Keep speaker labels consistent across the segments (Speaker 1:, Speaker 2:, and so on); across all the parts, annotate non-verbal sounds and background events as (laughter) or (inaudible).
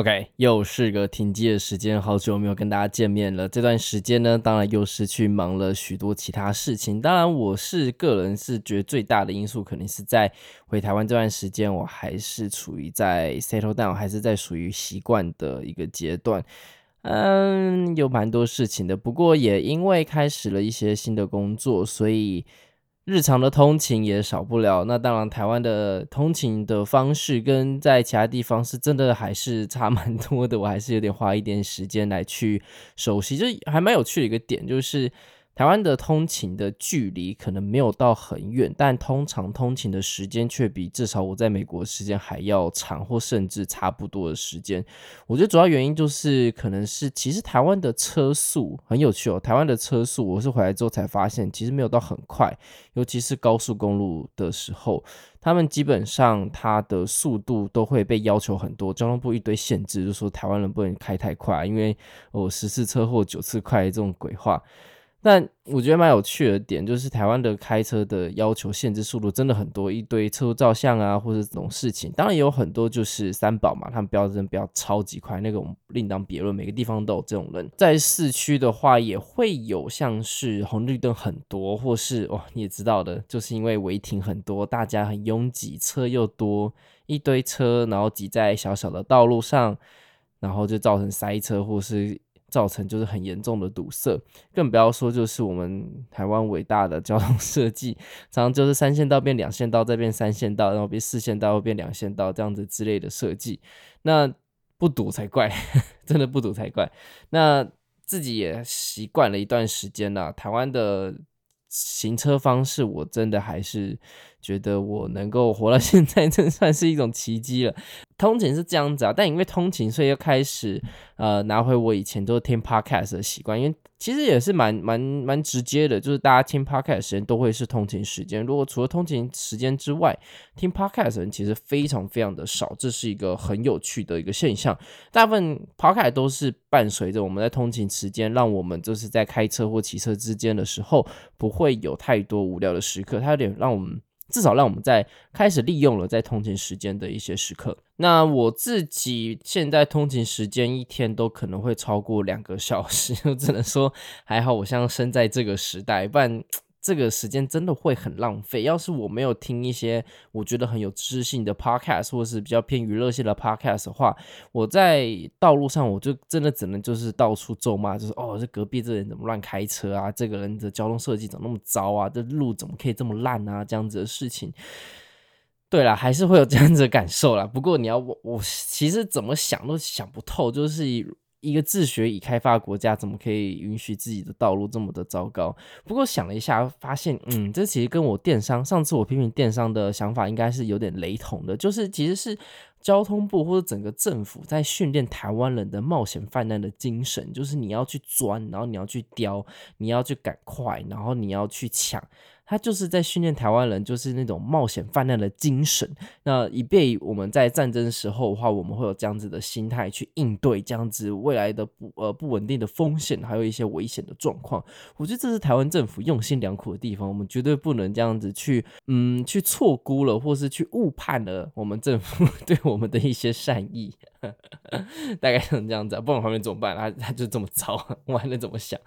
Speaker 1: OK，又是个停机的时间，好久没有跟大家见面了。这段时间呢，当然又是去忙了许多其他事情。当然，我是个人是觉得最大的因素，肯定是在回台湾这段时间，我还是处于在 settle down，还是在属于习惯的一个阶段。嗯，有蛮多事情的，不过也因为开始了一些新的工作，所以。日常的通勤也少不了，那当然台湾的通勤的方式跟在其他地方是真的还是差蛮多的，我还是有点花一点时间来去熟悉，就还蛮有趣的一个点就是。台湾的通勤的距离可能没有到很远，但通常通勤的时间却比至少我在美国时间还要长，或甚至差不多的时间。我觉得主要原因就是，可能是其实台湾的车速很有趣哦。台湾的车速，我是回来之后才发现，其实没有到很快，尤其是高速公路的时候，他们基本上它的速度都会被要求很多，交通部一堆限制，就说台湾人不能开太快，因为我十次车祸九次快这种鬼话。但我觉得蛮有趣的点，就是台湾的开车的要求限制速度真的很多，一堆车照相啊，或者这种事情。当然也有很多就是三宝嘛，他们标准标超级快，那个我们另当别论。每个地方都有这种人。在市区的话，也会有像是红绿灯很多，或是哇，你也知道的，就是因为违停很多，大家很拥挤，车又多，一堆车，然后挤在小小的道路上，然后就造成塞车，或是。造成就是很严重的堵塞，更不要说就是我们台湾伟大的交通 (laughs) 设计，常常就是三线道变两线道，再变三线道，然后变四线道，又变两线道这样子之类的设计，那不堵才怪，(laughs) 真的不堵才怪。那自己也习惯了一段时间了，台湾的。行车方式，我真的还是觉得我能够活到 (laughs) 现在，真算是一种奇迹了。通勤是这样子啊，但因为通勤，所以又开始呃拿回我以前都听 podcast 的习惯，因为。其实也是蛮蛮蛮直接的，就是大家听 podcast 时间都会是通勤时间。如果除了通勤时间之外，听 podcast 的人其实非常非常的少，这是一个很有趣的一个现象。大部分 podcast 都是伴随着我们在通勤时间，让我们就是在开车或骑车之间的时候，不会有太多无聊的时刻。它有点让我们。至少让我们在开始利用了在通勤时间的一些时刻。那我自己现在通勤时间一天都可能会超过两个小时，(laughs) 我只能说还好，我像生在这个时代，不然。这个时间真的会很浪费。要是我没有听一些我觉得很有知性的 podcast，或是比较偏娱乐性的 podcast 的话，我在道路上我就真的只能就是到处咒骂，就是哦，这隔壁这人怎么乱开车啊？这个人的交通设计怎么那么糟啊？这路怎么可以这么烂啊？这样子的事情。对啦，还是会有这样子的感受啦。不过你要我，我其实怎么想都想不透，就是。一个自学已开发国家，怎么可以允许自己的道路这么的糟糕？不过想了一下，发现，嗯，这其实跟我电商上次我批评电商的想法应该是有点雷同的，就是其实是交通部或者整个政府在训练台湾人的冒险犯难的精神，就是你要去钻，然后你要去叼，你要去赶快，然后你要去抢。他就是在训练台湾人，就是那种冒险犯难的精神。那以便我们在战争时候的话，我们会有这样子的心态去应对这样子未来的不呃不稳定的风险，还有一些危险的状况。我觉得这是台湾政府用心良苦的地方。我们绝对不能这样子去嗯去错估了，或是去误判了我们政府 (laughs) 对我们的一些善意。(laughs) 大概像这样子，不然旁边怎么办？他他就这么糟，(laughs) 我还能怎么想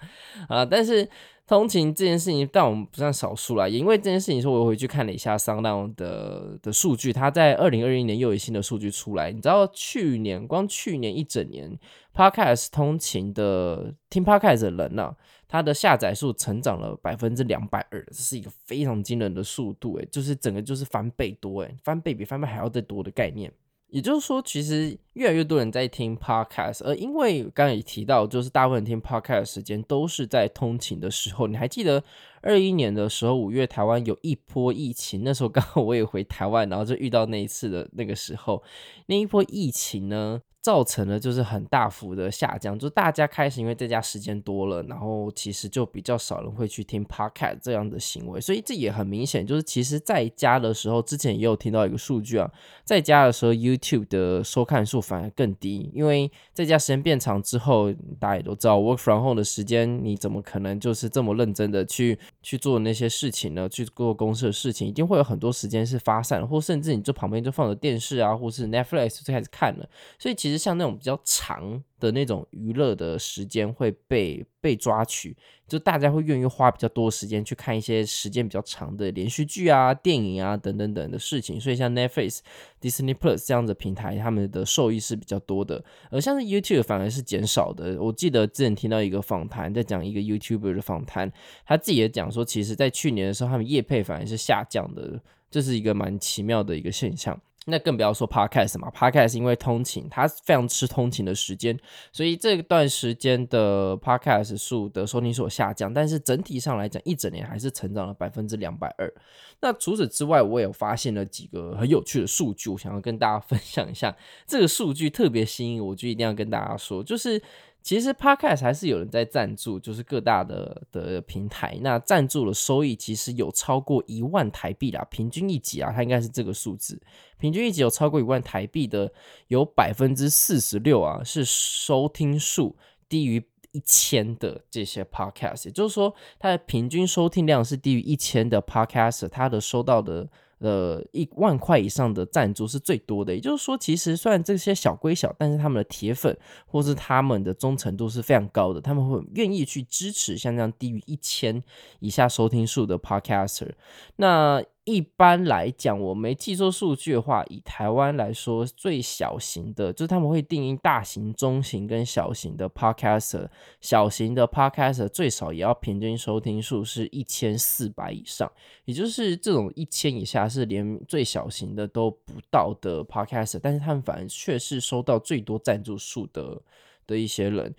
Speaker 1: 啊？但是。通勤这件事情，但我们不算少数啦。也因为这件事情，说我回去看了一下 SoundOn 的的数据，它在二零二一年又有新的数据出来。你知道，去年光去年一整年，Podcast 通勤的听 Podcast 的人呢、啊，它的下载数成长了百分之两百二，这是一个非常惊人的速度，诶，就是整个就是翻倍多，诶，翻倍比翻倍还要再多的概念。也就是说，其实越来越多人在听 podcast，而因为刚刚也提到，就是大部分人听 podcast 时间都是在通勤的时候。你还记得二一年的时候，五月台湾有一波疫情，那时候刚好我也回台湾，然后就遇到那一次的那个时候，那一波疫情呢，造成了就是很大幅的下降，就大家开始因为在家时间多了，然后其实就比较少人会去听 podcast 这样的行为，所以这也很明显，就是其实在家的时候，之前也有听到一个数据啊，在家的时候 YouTube 的收看数反而更低，因为在家时间变长之后，大家也都知道 work from home 的时间，你怎么可能就是这么认真的去去做那些事情呢？去做公司的事情，一定会有很多时间是发散，或甚至你这旁边就放着电视啊，或是 Netflix 就开始看了，所以其实。其实像那种比较长的那种娱乐的时间会被被抓取，就大家会愿意花比较多时间去看一些时间比较长的连续剧啊、电影啊等等等的事情。所以像 Netflix、Disney Plus 这样的平台，他们的受益是比较多的，而像是 YouTube 反而是减少的。我记得之前听到一个访谈，在讲一个 YouTube 的访谈，他自己也讲说，其实在去年的时候，他们业配反而是下降的，这是一个蛮奇妙的一个现象。那更不要说 Podcast 嘛，Podcast 因为通勤，它非常吃通勤的时间，所以这段时间的 Podcast 数的收听数下降，但是整体上来讲，一整年还是成长了百分之两百二。那除此之外，我也有发现了几个很有趣的数据，我想要跟大家分享一下。这个数据特别吸引我，就一定要跟大家说，就是。其实 Podcast 还是有人在赞助，就是各大的的平台，那赞助的收益其实有超过一万台币啦，平均一集啊，它应该是这个数字，平均一集有超过一万台币的，有百分之四十六啊是收听数低于一千的这些 Podcast，也就是说它的平均收听量是低于一千的 Podcast，它的收到的。呃，一万块以上的赞助是最多的，也就是说，其实虽然这些小归小，但是他们的铁粉或是他们的忠诚度是非常高的，他们会愿意去支持像这样低于一千以下收听数的 Podcaster。那一般来讲，我没记错数据的话，以台湾来说，最小型的，就是他们会定义大型、中型跟小型的 Podcaster。小型的 Podcaster 最少也要平均收听数是一千四百以上，也就是这种一千以下是连最小型的都不到的 Podcaster，但是他们反而却是收到最多赞助数的的一些人。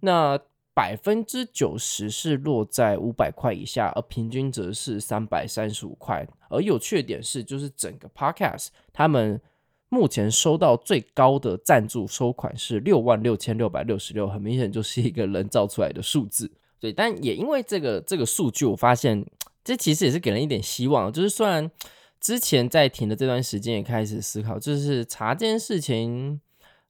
Speaker 1: 那百分之九十是落在五百块以下，而平均则是三百三十五块。而有趣的点是，就是整个 Podcast 他们目前收到最高的赞助收款是六万六千六百六十六，很明显就是一个人造出来的数字。对，但也因为这个这个数据，我发现这其实也是给人一点希望。就是虽然之前在停的这段时间，也开始思考，就是查这件事情。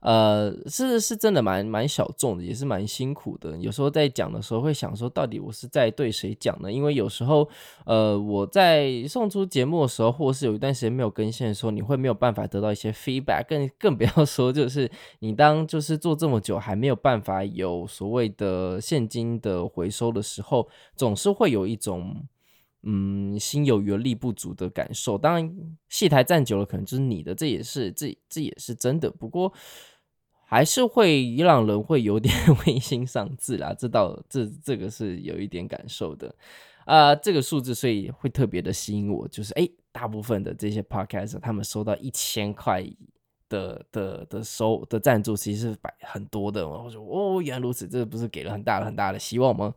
Speaker 1: 呃，是是真的蛮蛮小众的，也是蛮辛苦的。有时候在讲的时候，会想说，到底我是在对谁讲呢？因为有时候，呃，我在送出节目的时候，或是有一段时间没有更新的时候，你会没有办法得到一些 feedback，更更不要 (laughs) 说就是你当就是做这么久还没有办法有所谓的现金的回收的时候，总是会有一种嗯心有余而力不足的感受。当然，戏台站久了，可能就是你的，这也是这这也是真的。不过。还是会让人会有点 (laughs) 灰心丧志啦，这倒这这个是有一点感受的啊、呃，这个数字所以会特别的吸引我，就是诶，大部分的这些 podcast 他们收到一千块的的的收的赞助，其实是百很多的，我说哦，原来如此，这不是给了很大很大的希望吗？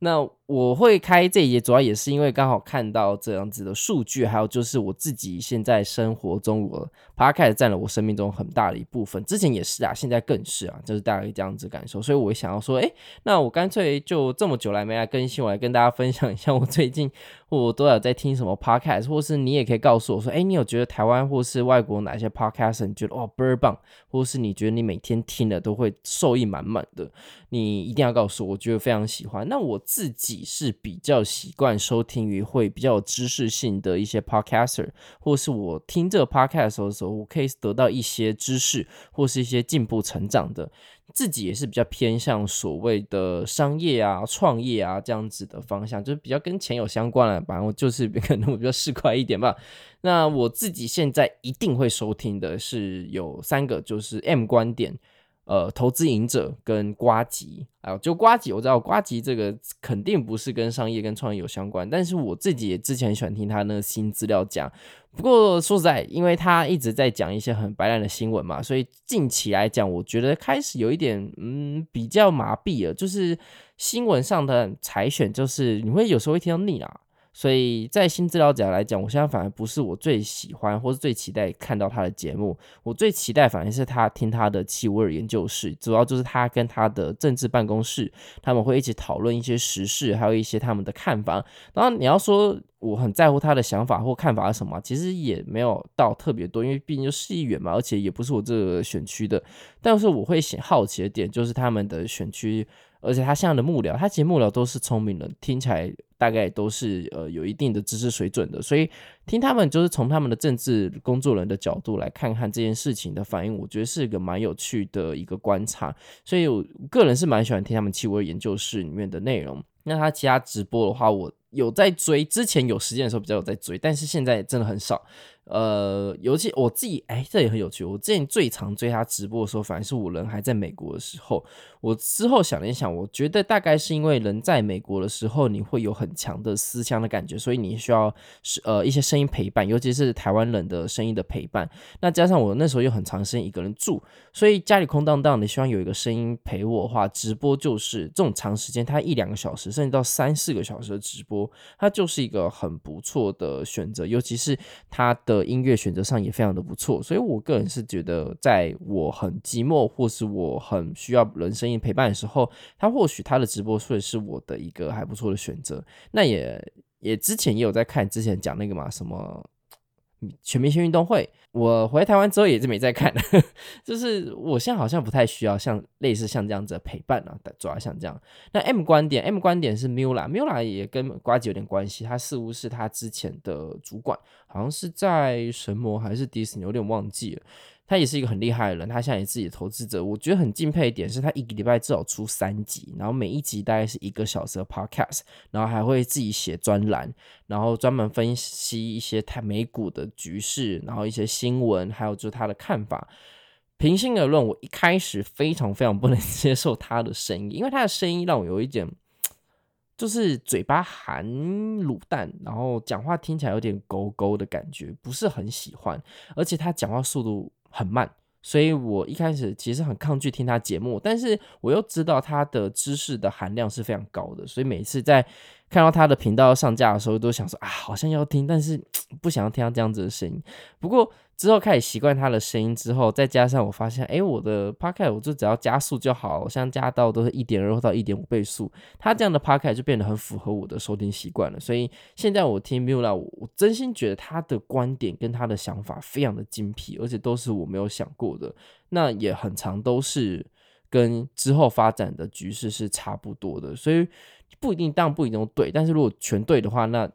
Speaker 1: 那我会开这一节，主要也是因为刚好看到这样子的数据，还有就是我自己现在生活中，我 Podcast 占了我生命中很大的一部分。之前也是啊，现在更是啊，就是大概这样子感受。所以我想要说，哎，那我干脆就这么久来没来更新，我来跟大家分享一下我最近我都有在听什么 Podcast，或是你也可以告诉我说，哎，你有觉得台湾或是外国哪些 Podcast 你觉得哦倍儿棒，或是你觉得你每天听了都会受益满满的，你一定要告诉我，我觉得非常喜欢。那我自己。是比较习惯收听于会比较有知识性的一些 podcaster，或是我听这个 podcast 的时候，我可以得到一些知识或是一些进步成长的。自己也是比较偏向所谓的商业啊、创业啊这样子的方向，就是比较跟钱有相关的，反正我就是可能我比较市侩一点吧。(laughs) 那我自己现在一定会收听的是有三个，就是 M 观点。呃，投资赢者跟瓜吉，啊，就瓜吉，我知道瓜吉这个肯定不是跟商业跟创业有相关，但是我自己也之前喜欢听他那个新资料讲。不过说实在，因为他一直在讲一些很白烂的新闻嘛，所以近期来讲，我觉得开始有一点嗯比较麻痹了，就是新闻上的采选，就是你会有时候会听到腻啦。所以在新资料讲来讲，我现在反而不是我最喜欢或是最期待看到他的节目。我最期待反而是他听他的气味研究室，主要就是他跟他的政治办公室，他们会一起讨论一些时事，还有一些他们的看法。然后，你要说我很在乎他的想法或看法是什么，其实也没有到特别多，因为毕竟就市议员嘛，而且也不是我这个选区的。但是我会好奇的点就是他们的选区。而且他现在的幕僚，他其实幕僚都是聪明人，听起来大概都是呃有一定的知识水准的，所以听他们就是从他们的政治工作人的角度来看看这件事情的反应，我觉得是一个蛮有趣的一个观察。所以我个人是蛮喜欢听他们气味研究室里面的内容。那他其他直播的话，我有在追，之前有时间的时候比较有在追，但是现在真的很少。呃，尤其我自己，哎，这也很有趣。我之前最常追他直播的时候，反而是我人还在美国的时候。我之后想了一想，我觉得大概是因为人在美国的时候，你会有很强的思乡的感觉，所以你需要是呃一些声音陪伴，尤其是台湾人的声音的陪伴。那加上我那时候又很长时间一个人住，所以家里空荡荡，你希望有一个声音陪我的话，直播就是这种长时间，它一两个小时，甚至到三四个小时的直播，他就是一个很不错的选择，尤其是他的音乐选择上也非常的不错。所以我个人是觉得，在我很寂寞或是我很需要人声音陪伴的时候，他或许他的直播会是我的一个还不错的选择。那也也之前也有在看，之前讲那个嘛，什么全明星运动会。我回台湾之后也是没再看，(laughs) 就是我现在好像不太需要像类似像这样子的陪伴啊，主要像这样。那 M 观点，M 观点是 Mula，Mula 也跟瓜子有点关系，他似乎是他之前的主管，好像是在神魔还是迪士尼，有点忘记了。他也是一个很厉害的人，他现在也自己的投资者。我觉得很敬佩一点是他一个礼拜至少出三集，然后每一集大概是一个小时的 podcast，然后还会自己写专栏，然后专门分析一些台美股的局势，然后一些新闻，还有就是他的看法。平心而论，我一开始非常非常不能 (laughs) 接受他的声音，因为他的声音让我有一点就是嘴巴含卤蛋，然后讲话听起来有点勾勾的感觉，不是很喜欢，而且他讲话速度。很慢，所以我一开始其实很抗拒听他节目，但是我又知道他的知识的含量是非常高的，所以每次在看到他的频道上架的时候，都想说啊，好像要听，但是 (tsk) 不想要听到这样子的声音。不过之后开始习惯他的声音之后，再加上我发现，哎，我的 Podcast 我就只要加速就好，像加到都是一点二到一点五倍速，他这样的 Podcast 就变得很符合我的收听习惯了。所以现在我听 Mula，我真心觉得他的观点跟他的想法非常的精辟，而且都是我没有想过的。那也很常都是跟之后发展的局势是差不多的，所以。不一定，当不一定都对，但是如果全对的话，那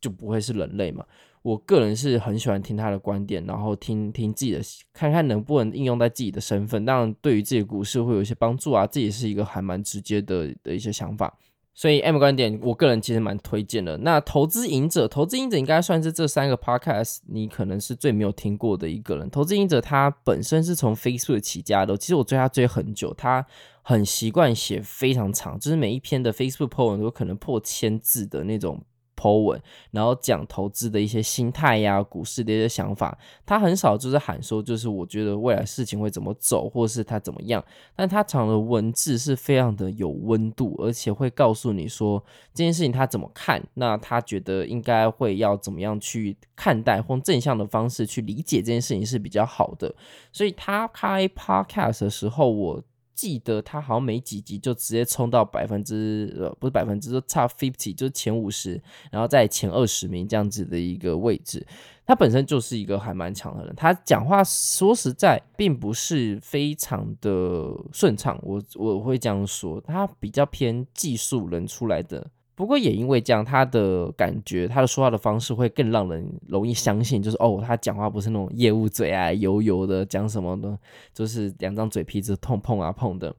Speaker 1: 就不会是人类嘛。我个人是很喜欢听他的观点，然后听听自己的，看看能不能应用在自己的身份，当然对于自己的股市会有一些帮助啊。这也是一个还蛮直接的的一些想法。所以 M 观点，我个人其实蛮推荐的。那投资瘾者，投资瘾者应该算是这三个 podcast 你可能是最没有听过的一个人。投资瘾者他本身是从 Facebook 起家的，其实我追他追很久，他很习惯写非常长，就是每一篇的 Facebook po 文都可能破千字的那种。Po 文，然后讲投资的一些心态呀、股市的一些想法，他很少就是喊说，就是我觉得未来事情会怎么走，或是他怎么样，但他讲的文字是非常的有温度，而且会告诉你说这件事情他怎么看，那他觉得应该会要怎么样去看待，或正向的方式去理解这件事情是比较好的，所以他开 Podcast 的时候，我。记得他好像没几集就直接冲到百分之呃不是百分之就差 fifty 就是前五十，然后在前二十名这样子的一个位置。他本身就是一个还蛮强的人，他讲话说实在并不是非常的顺畅，我我会这样说，他比较偏技术人出来的。不过也因为这样，他的感觉，他的说话的方式会更让人容易相信，就是哦，他讲话不是那种业务嘴啊，油油的讲什么的，就是两张嘴皮子碰碰啊碰的。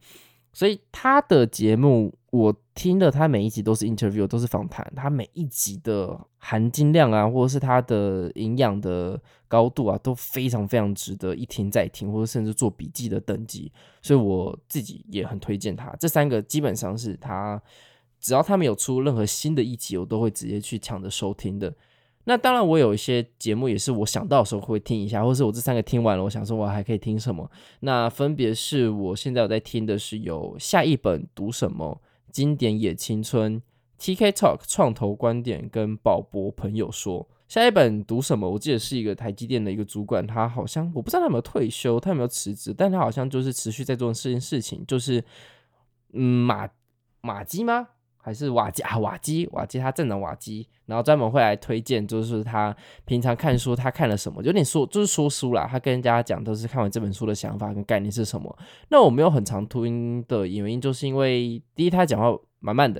Speaker 1: 所以他的节目我听的他每一集都是 interview，都是访谈，他每一集的含金量啊，或者是他的营养的高度啊，都非常非常值得一听再听，或者甚至做笔记的等级。所以我自己也很推荐他。这三个基本上是他，只要他没有出任何新的一集，我都会直接去抢着收听的。那当然，我有一些节目也是我想到的时候会听一下，或是我这三个听完了，我想说我还可以听什么。那分别是我现在有在听的是有下一本读什么。经典也青春，TK Talk 创投观点跟宝博朋友说，下一本读什么？我记得是一个台积电的一个主管，他好像我不知道他有没有退休，他有没有辞职，但他好像就是持续在做这件事情，就是嗯马马基吗？还是瓦基啊？瓦基瓦基他正能瓦基，然后专门会来推荐，就是他平常看书他看了什么，有点说就是说书啦，他跟人家讲都是看完这本书的想法跟概念是什么。那我没有很常听的原因，就是因为第一他讲话。满满的，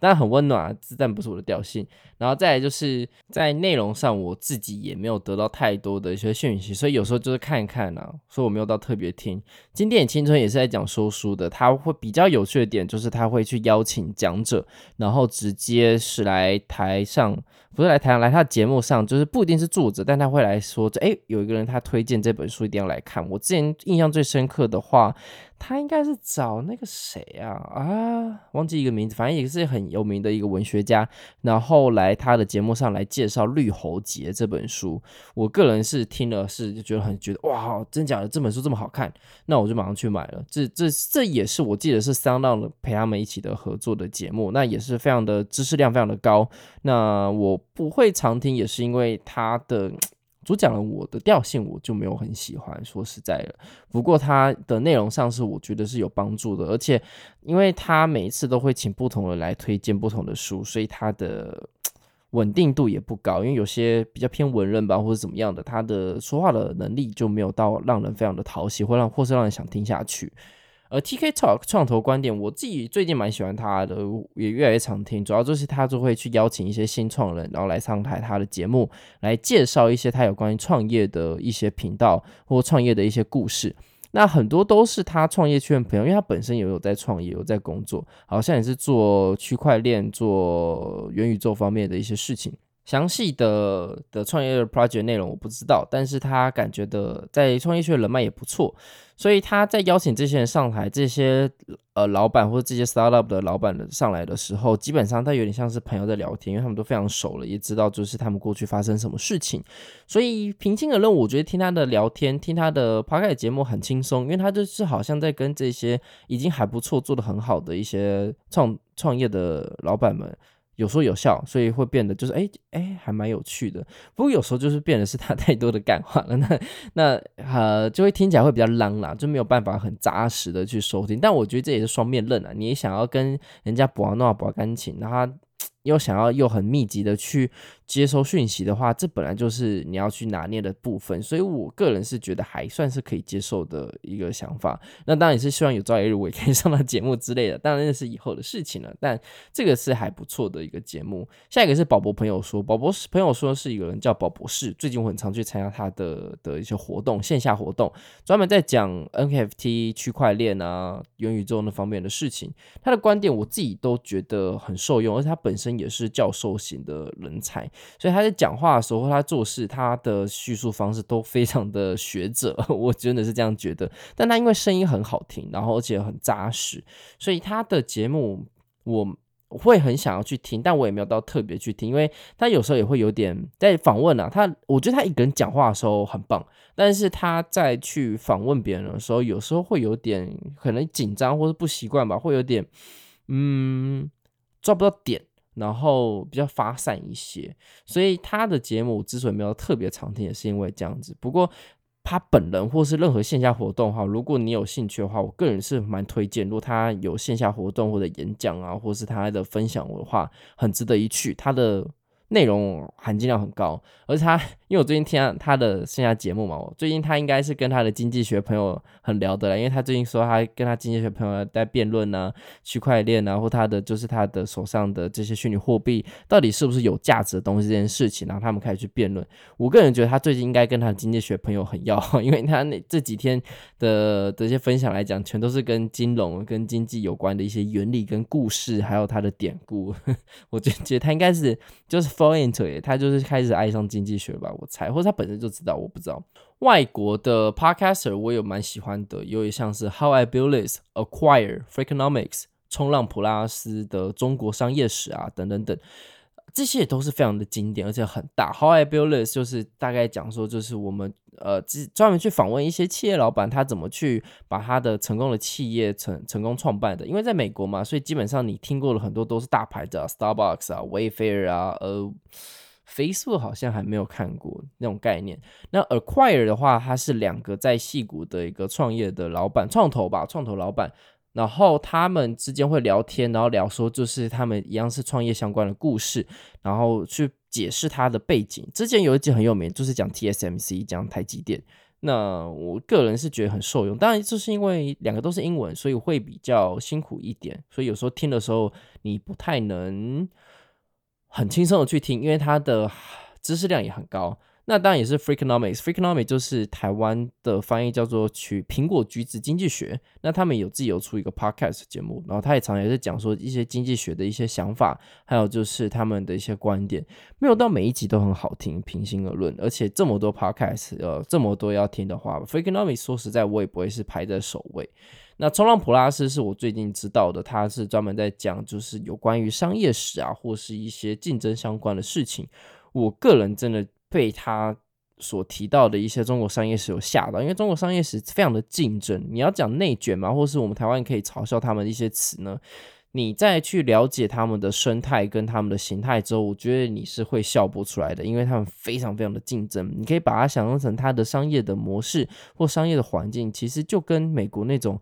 Speaker 1: 当然很温暖，但不是我的调性。然后再来就是在内容上，我自己也没有得到太多的一些讯息，所以有时候就是看一看啊，所以我没有到特别听。经典青春也是在讲说书的，他会比较有趣的点就是他会去邀请讲者，然后直接是来台上，不是来台上，来他的节目上，就是不一定是作者，但他会来说，哎，有一个人他推荐这本书一定要来看。我之前印象最深刻的话。他应该是找那个谁啊啊，忘记一个名字，反正也是很有名的一个文学家，然后来他的节目上来介绍《绿喉节》这本书。我个人是听了是就觉得很觉得哇，真假的这本书这么好看，那我就马上去买了。这这这也是我记得是三浪的陪他们一起的合作的节目，那也是非常的知识量非常的高。那我不会常听，也是因为他的。主讲了我的调性，我就没有很喜欢，说实在的。不过他的内容上是我觉得是有帮助的，而且因为他每一次都会请不同的人来推荐不同的书，所以他的 (tsk) 稳定度也不高。因为有些比较偏文人吧，或者怎么样的，他的说话的能力就没有到让人非常的讨喜，或让或是让人想听下去。而 TK Talk 创投观点，我自己最近蛮喜欢他的，也越来越常听。主要就是他就会去邀请一些新创人，然后来上台他的节目，来介绍一些他有关于创业的一些频道或创业的一些故事。那很多都是他创业圈的朋友，因为他本身也有在创业，有在工作，好像也是做区块链、做元宇宙方面的一些事情。详细的的创业的 project 内容我不知道，但是他感觉的在创业圈人脉也不错，所以他在邀请这些人上台，这些呃老板或者这些 startup 的老板的上来的时候，基本上他有点像是朋友在聊天，因为他们都非常熟了，也知道就是他们过去发生什么事情，所以平心而论，我觉得听他的聊天，听他的 p o c a s t 节目很轻松，因为他就是好像在跟这些已经还不错、做得很好的一些创创业的老板们。有说有笑，所以会变得就是哎哎，还蛮有趣的。不过有时候就是变得是他太多的干话了，那 (laughs) 那呃就会听起来会比较浪啦，就没有办法很扎实的去收听。但我觉得这也是双面刃啊，你想要跟人家博弄博钢琴，然后。又想要又很密集的去接收讯息的话，这本来就是你要去拿捏的部分，所以我个人是觉得还算是可以接受的一个想法。那当然也是希望有朝一日我也可以上到节目之类的，当然那是以后的事情了。但这个是还不错的一个节目。下一个是宝博朋友说，宝博朋友说是一个人叫宝博士，最近我很常去参加他的的一些活动，线下活动，专门在讲 NFT 区块链啊、元宇宙那方面的事情。他的观点我自己都觉得很受用，而且他本身。也是教授型的人才，所以他在讲话的时候，他做事，他的叙述方式都非常的学者，(laughs) 我真的是这样觉得。但他因为声音很好听，然后而且很扎实，所以他的节目我会很想要去听，但我也没有到特别去听，因为他有时候也会有点在访问啊，他我觉得他一个人讲话的时候很棒，但是他在去访问别人的时候，有时候会有点可能紧张或者不习惯吧，会有点嗯抓不到点。然后比较发散一些，所以他的节目之所以没有特别常听，也是因为这样子。不过他本人或是任何线下活动哈，如果你有兴趣的话，我个人是蛮推荐。如果他有线下活动或者演讲啊，或是他的分享的话，很值得一去。他的内容含金量很高，而且他，(laughs) 因为我最近听他的线下节目嘛，我最近他应该是跟他的经济学朋友很聊得来，因为他最近说他跟他经济学朋友在辩论呢，区块链啊，或他的就是他的手上的这些虚拟货币到底是不是有价值的东西这件事情，然后他们开始去辩论。我个人觉得他最近应该跟他的经济学朋友很要，(laughs) 因为他那这几天的这些分享来讲，全都是跟金融跟经济有关的一些原理跟故事，还有他的典故。(laughs) 我就觉得他应该是就是。F o r e i n t 耶他就是开始爱上经济学吧，我猜，或者他本身就知道，我不知道。外国的 podcaster 我有蛮喜欢的，有一项是 How I Build This、Acquire、Freakonomics、冲浪普拉斯的中国商业史啊，等等等。这些也都是非常的经典，而且很大。How I Built This 就是大概讲说，就是我们呃专门去访问一些企业老板，他怎么去把他的成功的企业成成功创办的。因为在美国嘛，所以基本上你听过的很多都是大牌的，Starbucks 啊、Wayfair 啊，呃，Facebook 好像还没有看过那种概念。那 Acquire 的话，它是两个在戏谷的一个创业的老板，创投吧，创投老板。然后他们之间会聊天，然后聊说就是他们一样是创业相关的故事，然后去解释他的背景。之前有一集很有名，就是讲 TSMC，讲台积电。那我个人是觉得很受用，当然就是因为两个都是英文，所以会比较辛苦一点。所以有时候听的时候你不太能很轻松的去听，因为它的知识量也很高。那当然也是 Freakonomics，Freakonomics 就是台湾的翻译叫做取苹果橘子经济学。那他们有自己有出一个 podcast 节目，然后他也常也是讲说一些经济学的一些想法，还有就是他们的一些观点。没有到每一集都很好听，平心而论，而且这么多 podcast，呃，这么多要听的话，Freakonomics 说实在我也不会是排在首位。那冲浪普拉斯是我最近知道的，他是专门在讲就是有关于商业史啊，或是一些竞争相关的事情。我个人真的。被他所提到的一些中国商业史有吓到，因为中国商业史非常的竞争。你要讲内卷嘛，或是我们台湾可以嘲笑他们一些词呢？你再去了解他们的生态跟他们的形态之后，我觉得你是会笑不出来的，因为他们非常非常的竞争。你可以把它想象成它的商业的模式或商业的环境，其实就跟美国那种。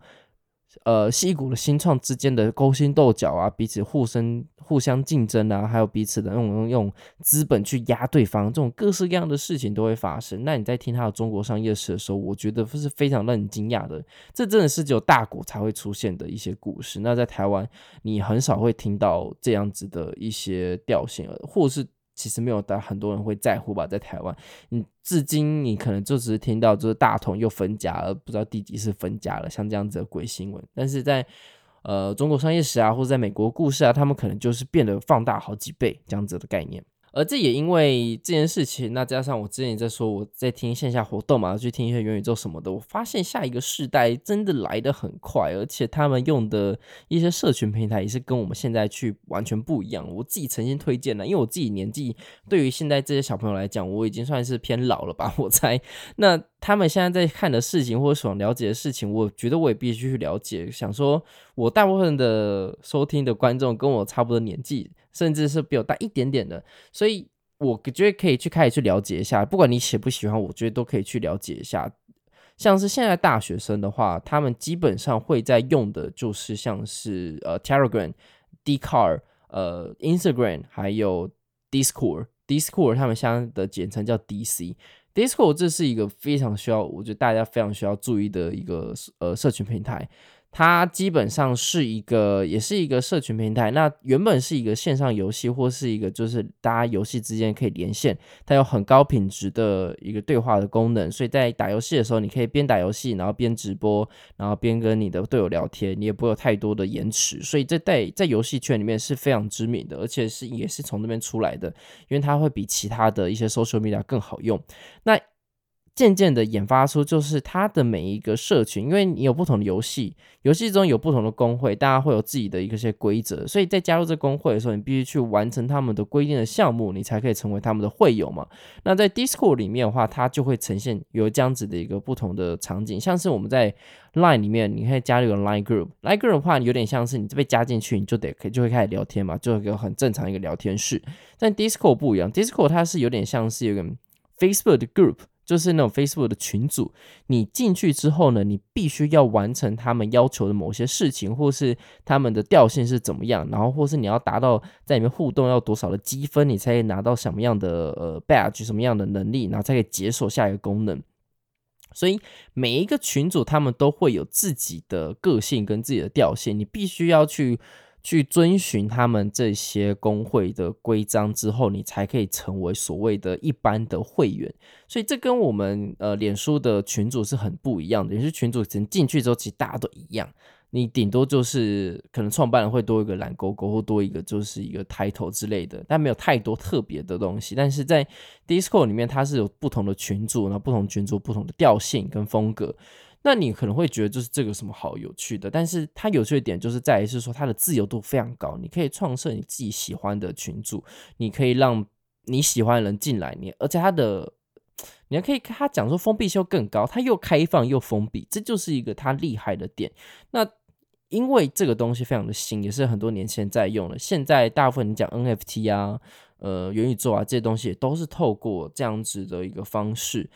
Speaker 1: 呃，矽谷的新创之间的勾心斗角啊，彼此互生、互相竞争啊，还有彼此的那种用资本去压对方，这种各式各样的事情都会发生。那你在听他的中国商业史的时候，我觉得这是非常让你惊讶的。这真的是只有大国才会出现的一些故事。那在台湾，你很少会听到这样子的一些调性，或者是。其实没有的，很多人会在乎吧。在台湾，你至今你可能就只是听到就是大同又分家了，不知道第几次分家了，像这样子的鬼新闻。但是在呃中国商业史啊，或者在美国故事啊，他们可能就是变得放大好几倍这样子的概念。而这也因为这件事情，那加上我之前也在说我在听线下活动嘛，去听一些元宇宙什么的，我发现下一个世代真的来得很快，而且他们用的一些社群平台也是跟我们现在去完全不一样。我自己曾经推荐了，因为我自己年纪对于现在这些小朋友来讲，我已经算是偏老了吧，(laughs) 我猜。那他们现在在看的事情或者想了解的事情，我觉得我也必须去了解。想说，我大部分的收听的观众跟我差不多年纪。甚至是比我大一点点的，所以我觉得可以去开始去了解一下，不管你喜不喜欢，我觉得都可以去了解一下。像是现在大学生的话，他们基本上会在用的就是像是呃 Telegram、d c a r、呃 Instagram，还有 Discord。Discord 他们相应的简称叫 DC。Discord 这是一个非常需要，我觉得大家非常需要注意的一个呃社群平台。它基本上是一个，也是一个社群平台。那原本是一个线上游戏，或是一个就是大家游戏之间可以连线，它有很高品质的一个对话的功能。所以在打游戏的时候，你可以边打游戏，然后边直播，然后边跟你的队友聊天，你也不会有太多的延迟。所以这在在游戏圈里面是非常知名的，而且是也是从那边出来的，因为它会比其他的一些 social media 更好用。那渐渐的研发出，就是它的每一个社群，因为你有不同的游戏，游戏中有不同的公会，大家会有自己的一些规则，所以在加入这公会的时候，你必须去完成他们的规定的项目，你才可以成为他们的会友嘛。那在 Discord 里面的话，它就会呈现有这样子的一个不同的场景，像是我们在 Line 里面，你可以加入一个 Line Group，Line Group 的话，有点像是你被加进去，你就得可以就会开始聊天嘛，就一个很正常一个聊天室。但 Discord 不一样，Discord 它是有点像是有个 Facebook 的 Group。就是那种 Facebook 的群组，你进去之后呢，你必须要完成他们要求的某些事情，或是他们的调性是怎么样，然后或是你要达到在里面互动要多少的积分，你才可以拿到什么样的呃 badge，什么样的能力，然后才可以解锁下一个功能。所以每一个群组他们都会有自己的个性跟自己的调性，你必须要去。去遵循他们这些工会的规章之后，你才可以成为所谓的一般的会员。所以这跟我们呃脸书的群组是很不一样的。脸书群组只能进去之后，其实大家都一样，你顶多就是可能创办人会多一个蓝勾勾，或多一个就是一个 title 之类的，但没有太多特别的东西。但是在 Discord 里面，它是有不同的群组，然后不同群组不同的调性跟风格。那你可能会觉得就是这个什么好有趣的，但是它有趣的点就是在于是说它的自由度非常高，你可以创设你自己喜欢的群组，你可以让你喜欢的人进来，你而且它的你还可以跟他讲说封闭性更高，它又开放又封闭，这就是一个它厉害的点。那因为这个东西非常的新，也是很多年前在用的，现在大部分你讲 NFT 啊、呃元宇宙啊这些东西都是透过这样子的一个方式。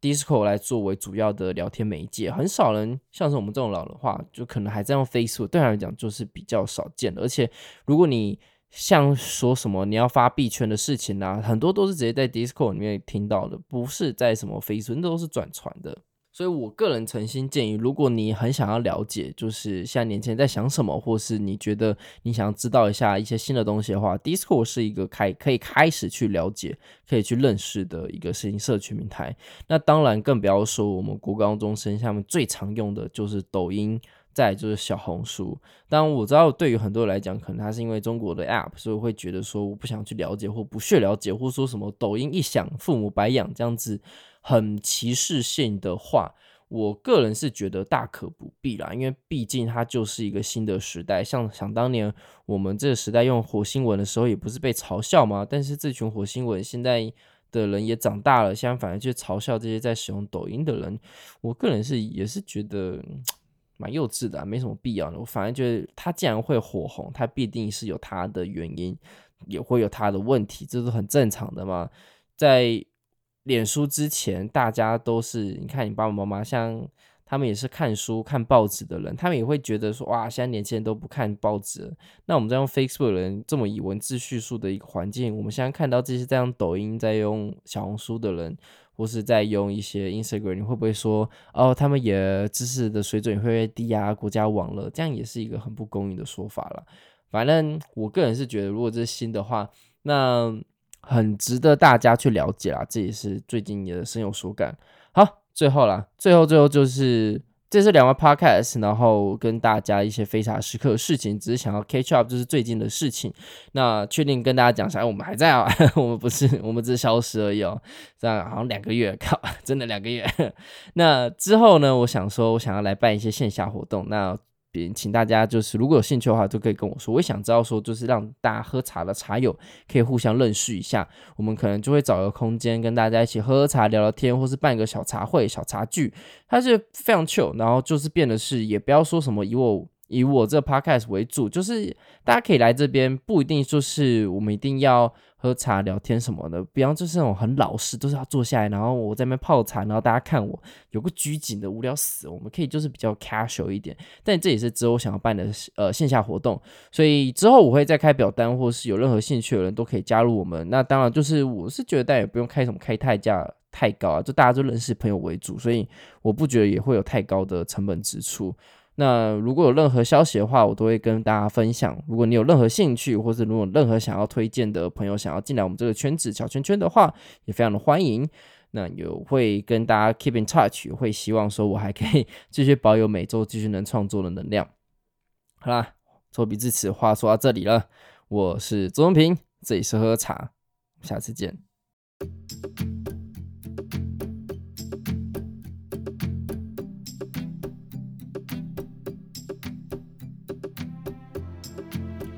Speaker 1: Discord 来作为主要的聊天媒介，很少人像是我们这种老的话，就可能还在用 Facebook。对他来讲，就是比较少见的。而且，如果你像说什么你要发币圈的事情啊，很多都是直接在 Discord 里面听到的，不是在什么 Facebook，那都是转传的。所以我个人诚心建议，如果你很想要了解，就是现在年轻人在想什么，或是你觉得你想要知道一下一些新的东西的话，Discord 是一个开可以开始去了解、可以去认识的一个新型社群平台。那当然更不要说我们国高中生下面最常用的就是抖音，再就是小红书。当然我知道对于很多人来讲，可能他是因为中国的 App，所以会觉得说我不想去了解，或不屑了解，或说什么抖音一响父母白养这样子。很歧视性的话，我个人是觉得大可不必啦，因为毕竟它就是一个新的时代。像想当年我们这个时代用火星文的时候，也不是被嘲笑吗？但是这群火星文现在的人也长大了，相反而去嘲笑这些在使用抖音的人。我个人是也是觉得蛮幼稚的，没什么必要的。我反而觉得他既然会火红，他必定是有他的原因，也会有他的问题，这是很正常的嘛，在。脸书之前，大家都是你看，你爸爸妈妈像他们也是看书、看报纸的人，他们也会觉得说，哇，现在年轻人都不看报纸。那我们在用 Facebook 的人，这么以文字叙述的一个环境，我们现在看到这些在用抖音、在用小红书的人，或是在用一些 Instagram，你会不会说，哦，他们也知识的水准也会低啊？国家网络，这样也是一个很不公允的说法了。反正我个人是觉得，如果这是新的话，那。很值得大家去了解啦，这也是最近也深有所感。好，最后啦，最后最后就是这是两个 podcast，然后跟大家一些非常时刻的事情，只是想要 catch up，就是最近的事情。那确定跟大家讲一下，我们还在啊，(laughs) 我们不是，我们只是消失而已哦。这样好像两个月，靠，(laughs) 真的两个月。(laughs) 那之后呢，我想说，我想要来办一些线下活动。那别，请大家就是如果有兴趣的话，都可以跟我说。我也想知道说，就是让大家喝茶的茶友可以互相认识一下。我们可能就会找个空间跟大家一起喝喝茶、聊聊天，或是办个小茶会、小茶聚。它是非常 chill，然后就是变得是，也不要说什么以我以我这个 podcast 为主，就是大家可以来这边，不一定说是我们一定要。喝茶聊天什么的，比方就是那种很老实，都是要坐下来，然后我在那边泡茶，然后大家看我，有个拘谨的无聊死。我们可以就是比较 casual 一点，但这也是之后想要办的呃线下活动，所以之后我会再开表单，或是有任何兴趣的人都可以加入我们。那当然就是我是觉得大家也不用开什么开太价太高啊，就大家都认识朋友为主，所以我不觉得也会有太高的成本支出。那如果有任何消息的话，我都会跟大家分享。如果你有任何兴趣，或是如果任何想要推荐的朋友想要进来我们这个圈子小圈圈的话，也非常的欢迎。那有会跟大家 keep in touch，会希望说我还可以 (laughs) 继续保有每周继续能创作的能量。好啦，作笔至此，话说到这里了。我是周文平，这里是喝茶，下次见。